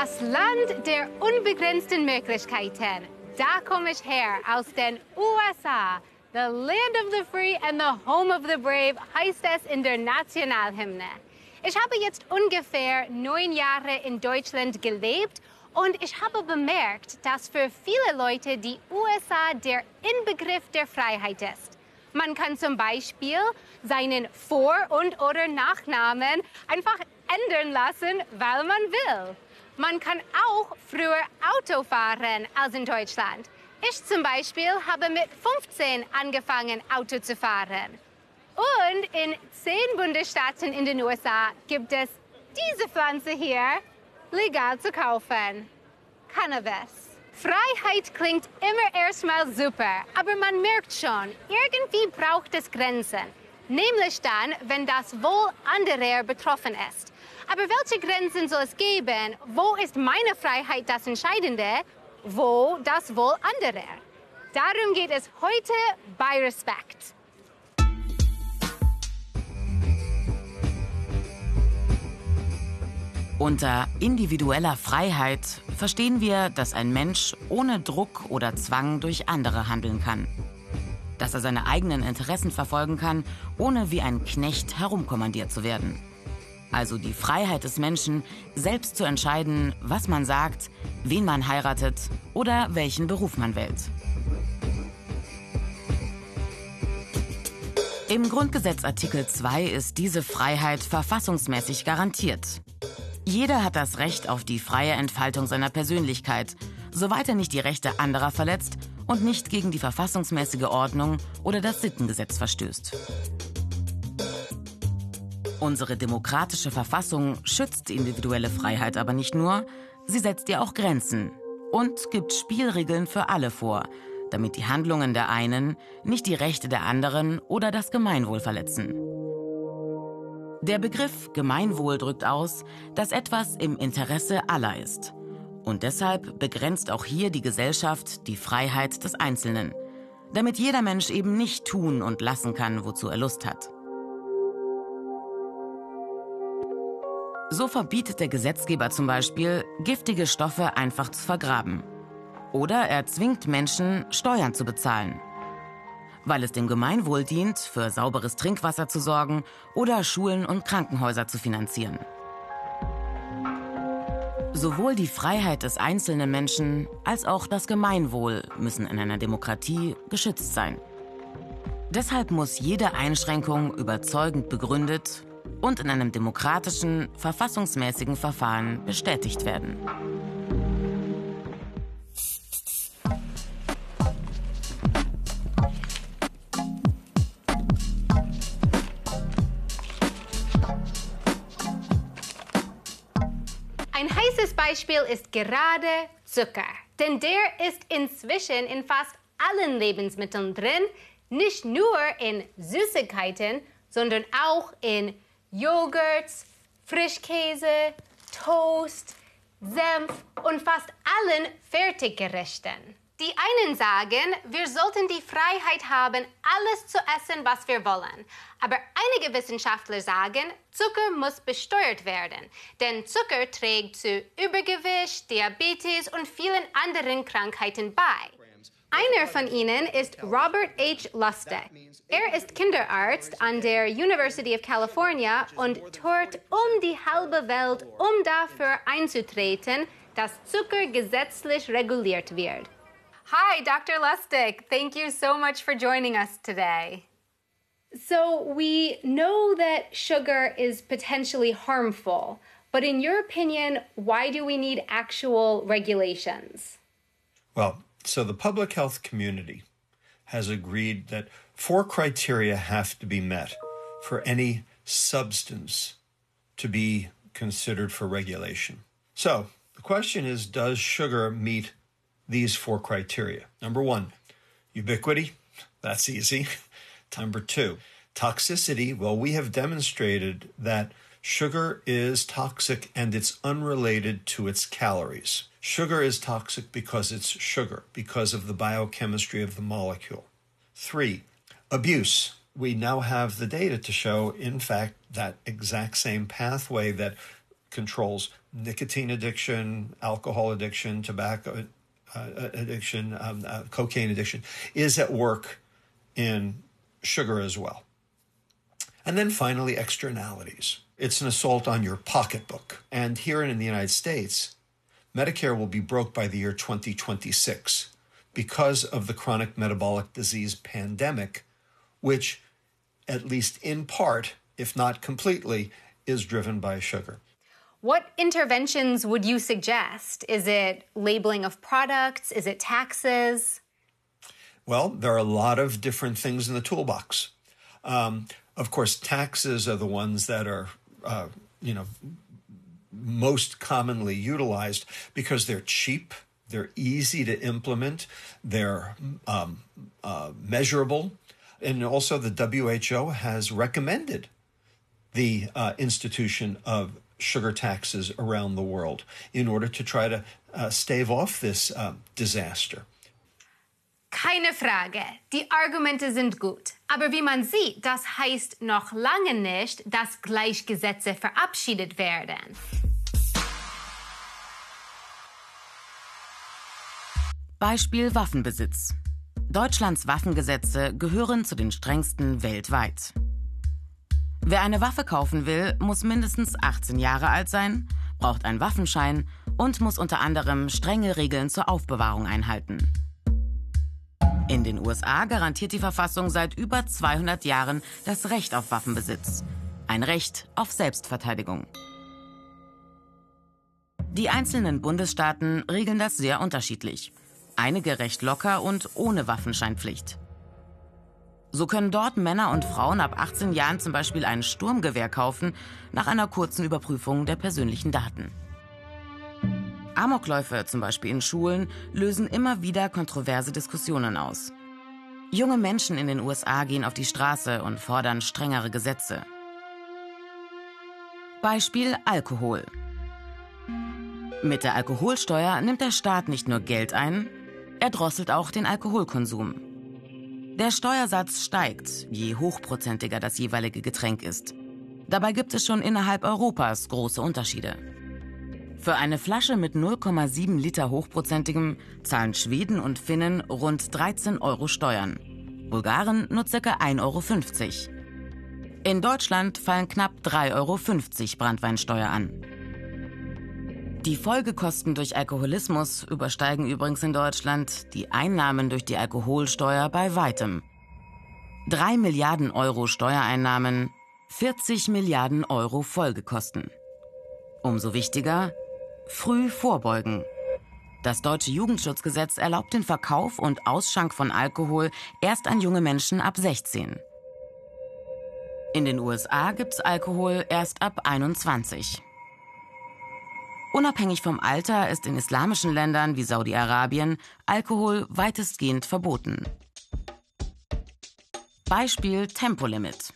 Das Land der unbegrenzten Möglichkeiten. Da komme ich her, aus den USA. The land of the free and the home of the brave heißt es in der Nationalhymne. Ich habe jetzt ungefähr neun Jahre in Deutschland gelebt und ich habe bemerkt, dass für viele Leute die USA der Inbegriff der Freiheit ist. Man kann zum Beispiel seinen Vor- und oder Nachnamen einfach ändern lassen, weil man will. Man kann auch früher Auto fahren als in Deutschland. Ich zum Beispiel habe mit 15 angefangen, Auto zu fahren. Und in zehn Bundesstaaten in den USA gibt es diese Pflanze hier legal zu kaufen. Cannabis. Freiheit klingt immer erstmal super, aber man merkt schon, irgendwie braucht es Grenzen. Nämlich dann, wenn das Wohl anderer betroffen ist. Aber welche Grenzen soll es geben? Wo ist meine Freiheit das Entscheidende? Wo das Wohl anderer? Darum geht es heute bei Respekt. Unter individueller Freiheit verstehen wir, dass ein Mensch ohne Druck oder Zwang durch andere handeln kann. Dass er seine eigenen Interessen verfolgen kann, ohne wie ein Knecht herumkommandiert zu werden. Also die Freiheit des Menschen, selbst zu entscheiden, was man sagt, wen man heiratet oder welchen Beruf man wählt. Im Grundgesetz Artikel 2 ist diese Freiheit verfassungsmäßig garantiert. Jeder hat das Recht auf die freie Entfaltung seiner Persönlichkeit, soweit er nicht die Rechte anderer verletzt und nicht gegen die verfassungsmäßige Ordnung oder das Sittengesetz verstößt. Unsere demokratische Verfassung schützt individuelle Freiheit aber nicht nur, sie setzt ihr auch Grenzen und gibt Spielregeln für alle vor, damit die Handlungen der einen nicht die Rechte der anderen oder das Gemeinwohl verletzen. Der Begriff Gemeinwohl drückt aus, dass etwas im Interesse aller ist. Und deshalb begrenzt auch hier die Gesellschaft die Freiheit des Einzelnen, damit jeder Mensch eben nicht tun und lassen kann, wozu er Lust hat. So verbietet der Gesetzgeber zum Beispiel, giftige Stoffe einfach zu vergraben. Oder er zwingt Menschen, Steuern zu bezahlen weil es dem Gemeinwohl dient, für sauberes Trinkwasser zu sorgen oder Schulen und Krankenhäuser zu finanzieren. Sowohl die Freiheit des einzelnen Menschen als auch das Gemeinwohl müssen in einer Demokratie geschützt sein. Deshalb muss jede Einschränkung überzeugend begründet und in einem demokratischen, verfassungsmäßigen Verfahren bestätigt werden. Beispiel ist gerade Zucker. Denn der ist inzwischen in fast allen Lebensmitteln drin, nicht nur in Süßigkeiten, sondern auch in Joghurts, Frischkäse, Toast, Senf und fast allen Fertiggerichten. Die einen sagen, wir sollten die Freiheit haben, alles zu essen, was wir wollen. Aber einige Wissenschaftler sagen, Zucker muss besteuert werden, denn Zucker trägt zu Übergewicht, Diabetes und vielen anderen Krankheiten bei. Einer von ihnen ist Robert H. Lustig. Er ist Kinderarzt an der University of California und tourt um die halbe Welt, um dafür einzutreten, dass Zucker gesetzlich reguliert wird. Hi, Dr. Lustig. Thank you so much for joining us today. So, we know that sugar is potentially harmful, but in your opinion, why do we need actual regulations? Well, so the public health community has agreed that four criteria have to be met for any substance to be considered for regulation. So, the question is Does sugar meet these four criteria. Number one, ubiquity. That's easy. Number two, toxicity. Well, we have demonstrated that sugar is toxic and it's unrelated to its calories. Sugar is toxic because it's sugar, because of the biochemistry of the molecule. Three, abuse. We now have the data to show, in fact, that exact same pathway that controls nicotine addiction, alcohol addiction, tobacco uh, addiction, um, uh, cocaine addiction, is at work in sugar as well. And then finally, externalities. It's an assault on your pocketbook. And here in the United States, Medicare will be broke by the year 2026 because of the chronic metabolic disease pandemic, which, at least in part, if not completely, is driven by sugar. What interventions would you suggest? Is it labeling of products? Is it taxes? Well, there are a lot of different things in the toolbox. Um, of course, taxes are the ones that are, uh, you know, most commonly utilized because they're cheap, they're easy to implement, they're um, uh, measurable, and also the WHO has recommended the uh, institution of sugar taxes around the world in order to try to uh, stave off this uh, disaster. Keine Frage, die Argumente sind gut. Aber wie man sieht, das heißt noch lange nicht, dass Gleichgesetze verabschiedet werden. Beispiel Waffenbesitz. Deutschlands Waffengesetze gehören zu den strengsten weltweit. Wer eine Waffe kaufen will, muss mindestens 18 Jahre alt sein, braucht einen Waffenschein und muss unter anderem strenge Regeln zur Aufbewahrung einhalten. In den USA garantiert die Verfassung seit über 200 Jahren das Recht auf Waffenbesitz. Ein Recht auf Selbstverteidigung. Die einzelnen Bundesstaaten regeln das sehr unterschiedlich. Einige recht locker und ohne Waffenscheinpflicht. So können dort Männer und Frauen ab 18 Jahren zum Beispiel ein Sturmgewehr kaufen, nach einer kurzen Überprüfung der persönlichen Daten. Amokläufe, zum Beispiel in Schulen, lösen immer wieder kontroverse Diskussionen aus. Junge Menschen in den USA gehen auf die Straße und fordern strengere Gesetze. Beispiel Alkohol. Mit der Alkoholsteuer nimmt der Staat nicht nur Geld ein, er drosselt auch den Alkoholkonsum. Der Steuersatz steigt, je hochprozentiger das jeweilige Getränk ist. Dabei gibt es schon innerhalb Europas große Unterschiede. Für eine Flasche mit 0,7 Liter hochprozentigem zahlen Schweden und Finnen rund 13 Euro Steuern. Bulgaren nur ca. 1,50 Euro. In Deutschland fallen knapp 3,50 Euro Brandweinsteuer an. Die Folgekosten durch Alkoholismus übersteigen übrigens in Deutschland die Einnahmen durch die Alkoholsteuer bei weitem. 3 Milliarden Euro Steuereinnahmen, 40 Milliarden Euro Folgekosten. Umso wichtiger, früh vorbeugen. Das deutsche Jugendschutzgesetz erlaubt den Verkauf und Ausschank von Alkohol erst an junge Menschen ab 16. In den USA gibt's Alkohol erst ab 21. Unabhängig vom Alter ist in islamischen Ländern wie Saudi-Arabien Alkohol weitestgehend verboten. Beispiel Tempolimit.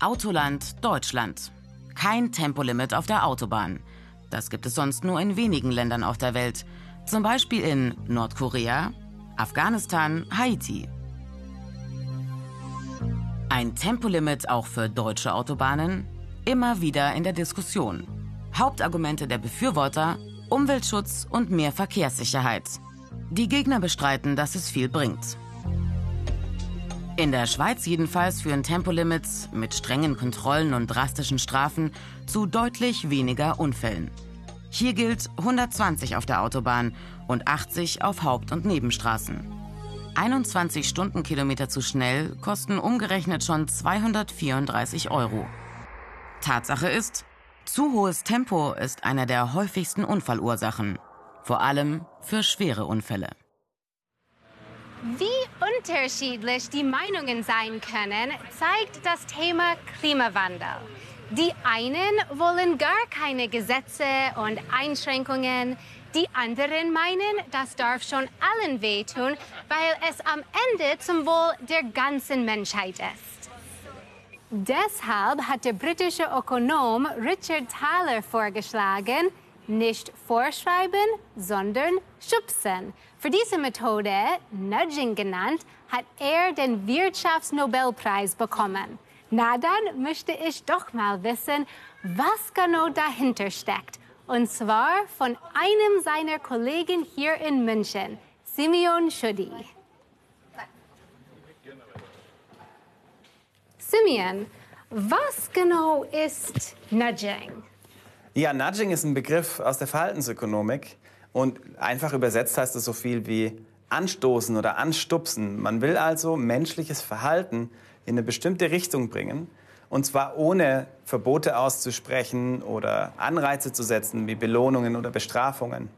Autoland Deutschland. Kein Tempolimit auf der Autobahn. Das gibt es sonst nur in wenigen Ländern auf der Welt. Zum Beispiel in Nordkorea, Afghanistan, Haiti. Ein Tempolimit auch für deutsche Autobahnen? Immer wieder in der Diskussion. Hauptargumente der Befürworter Umweltschutz und mehr Verkehrssicherheit. Die Gegner bestreiten, dass es viel bringt. In der Schweiz jedenfalls führen Tempolimits mit strengen Kontrollen und drastischen Strafen zu deutlich weniger Unfällen. Hier gilt 120 auf der Autobahn und 80 auf Haupt- und Nebenstraßen. 21 Stundenkilometer zu schnell kosten umgerechnet schon 234 Euro. Tatsache ist, zu hohes Tempo ist einer der häufigsten Unfallursachen, vor allem für schwere Unfälle. Wie unterschiedlich die Meinungen sein können, zeigt das Thema Klimawandel. Die einen wollen gar keine Gesetze und Einschränkungen, die anderen meinen, das darf schon allen wehtun, weil es am Ende zum Wohl der ganzen Menschheit ist. Deshalb hat der britische Ökonom Richard Thaler vorgeschlagen, nicht vorschreiben, sondern schubsen. Für diese Methode, Nudging genannt, hat er den Wirtschaftsnobelpreis bekommen. Na dann möchte ich doch mal wissen, was genau dahinter steckt. Und zwar von einem seiner Kollegen hier in München, Simeon Schudi. Simeon, was genau ist Nudging? Ja, Nudging ist ein Begriff aus der Verhaltensökonomik und einfach übersetzt heißt es so viel wie anstoßen oder anstupsen. Man will also menschliches Verhalten in eine bestimmte Richtung bringen und zwar ohne Verbote auszusprechen oder Anreize zu setzen wie Belohnungen oder Bestrafungen.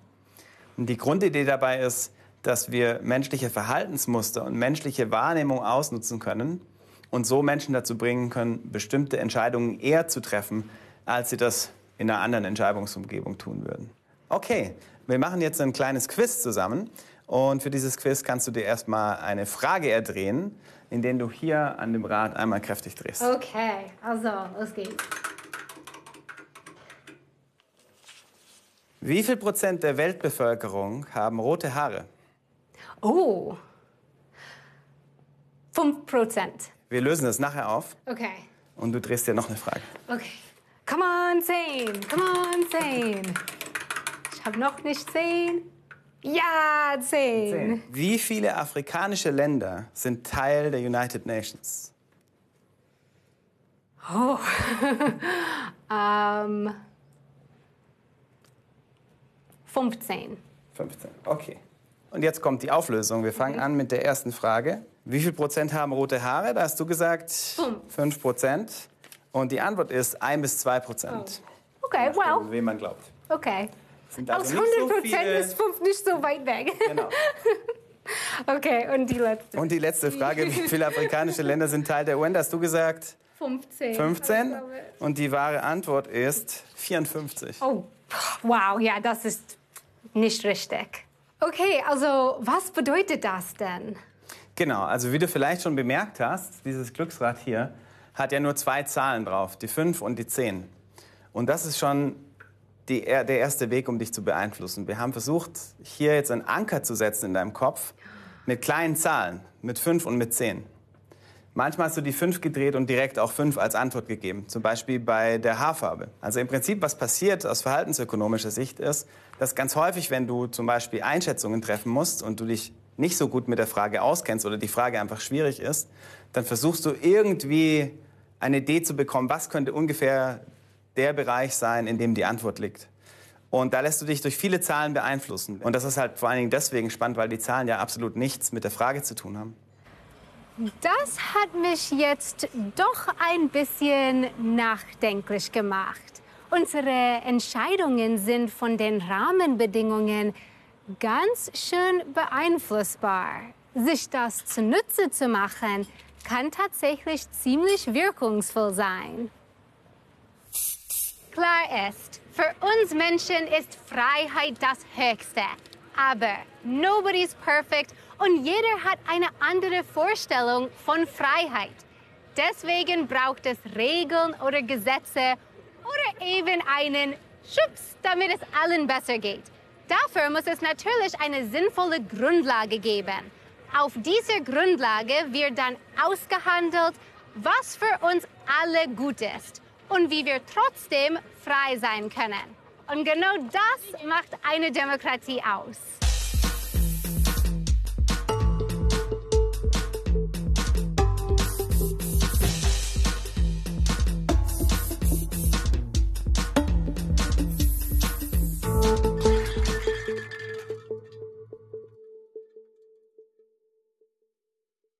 Und die Grundidee dabei ist, dass wir menschliche Verhaltensmuster und menschliche Wahrnehmung ausnutzen können und so Menschen dazu bringen können, bestimmte Entscheidungen eher zu treffen, als sie das in einer anderen Entscheidungsumgebung tun würden. Okay, wir machen jetzt ein kleines Quiz zusammen und für dieses Quiz kannst du dir erstmal eine Frage erdrehen, indem du hier an dem Rad einmal kräftig drehst. Okay, also, los geht's. Wie viel Prozent der Weltbevölkerung haben rote Haare? Oh, 5 Prozent. Wir lösen das nachher auf Okay, und du drehst dir noch eine Frage. okay. Come on, 10, come on, 10. Ich habe noch nicht 10. Ja, 10. Wie viele afrikanische Länder sind Teil der United Nations? Ähm, 15. 15. Okay. Und jetzt kommt die Auflösung. Wir fangen an mit der ersten Frage. Wie viel Prozent haben rote Haare? Da hast du gesagt Fünf. 5 Prozent. Und die Antwort ist 1 bis 2 Prozent. Okay, well, Wem man glaubt. okay. Sind Aus also nicht 100 so Prozent viele- ist 5 nicht so weit weg. Genau. Okay, und die letzte. Und die letzte Frage, wie viele afrikanische Länder sind Teil der UN? Hast du gesagt 15. 15. Und die wahre Antwort ist 54. Oh, wow, ja, das ist nicht richtig. Okay, also was bedeutet das denn? Genau, also wie du vielleicht schon bemerkt hast, dieses Glücksrad hier hat ja nur zwei Zahlen drauf, die 5 und die 10. Und das ist schon die, der erste Weg, um dich zu beeinflussen. Wir haben versucht, hier jetzt einen Anker zu setzen in deinem Kopf mit kleinen Zahlen, mit 5 und mit 10. Manchmal hast du die 5 gedreht und direkt auch 5 als Antwort gegeben, zum Beispiel bei der Haarfarbe. Also im Prinzip, was passiert aus verhaltensökonomischer Sicht ist, dass ganz häufig, wenn du zum Beispiel Einschätzungen treffen musst und du dich nicht so gut mit der Frage auskennst oder die Frage einfach schwierig ist, dann versuchst du irgendwie eine Idee zu bekommen, was könnte ungefähr der Bereich sein, in dem die Antwort liegt. Und da lässt du dich durch viele Zahlen beeinflussen. Und das ist halt vor allen Dingen deswegen spannend, weil die Zahlen ja absolut nichts mit der Frage zu tun haben. Das hat mich jetzt doch ein bisschen nachdenklich gemacht. Unsere Entscheidungen sind von den Rahmenbedingungen ganz schön beeinflussbar. Sich das zunutze zu machen, kann tatsächlich ziemlich wirkungsvoll sein. Klar ist, für uns Menschen ist Freiheit das Höchste. Aber nobody's perfect und jeder hat eine andere Vorstellung von Freiheit. Deswegen braucht es Regeln oder Gesetze oder eben einen Schubs, damit es allen besser geht. Dafür muss es natürlich eine sinnvolle Grundlage geben. Auf dieser Grundlage wird dann ausgehandelt, was für uns alle gut ist und wie wir trotzdem frei sein können. Und genau das macht eine Demokratie aus.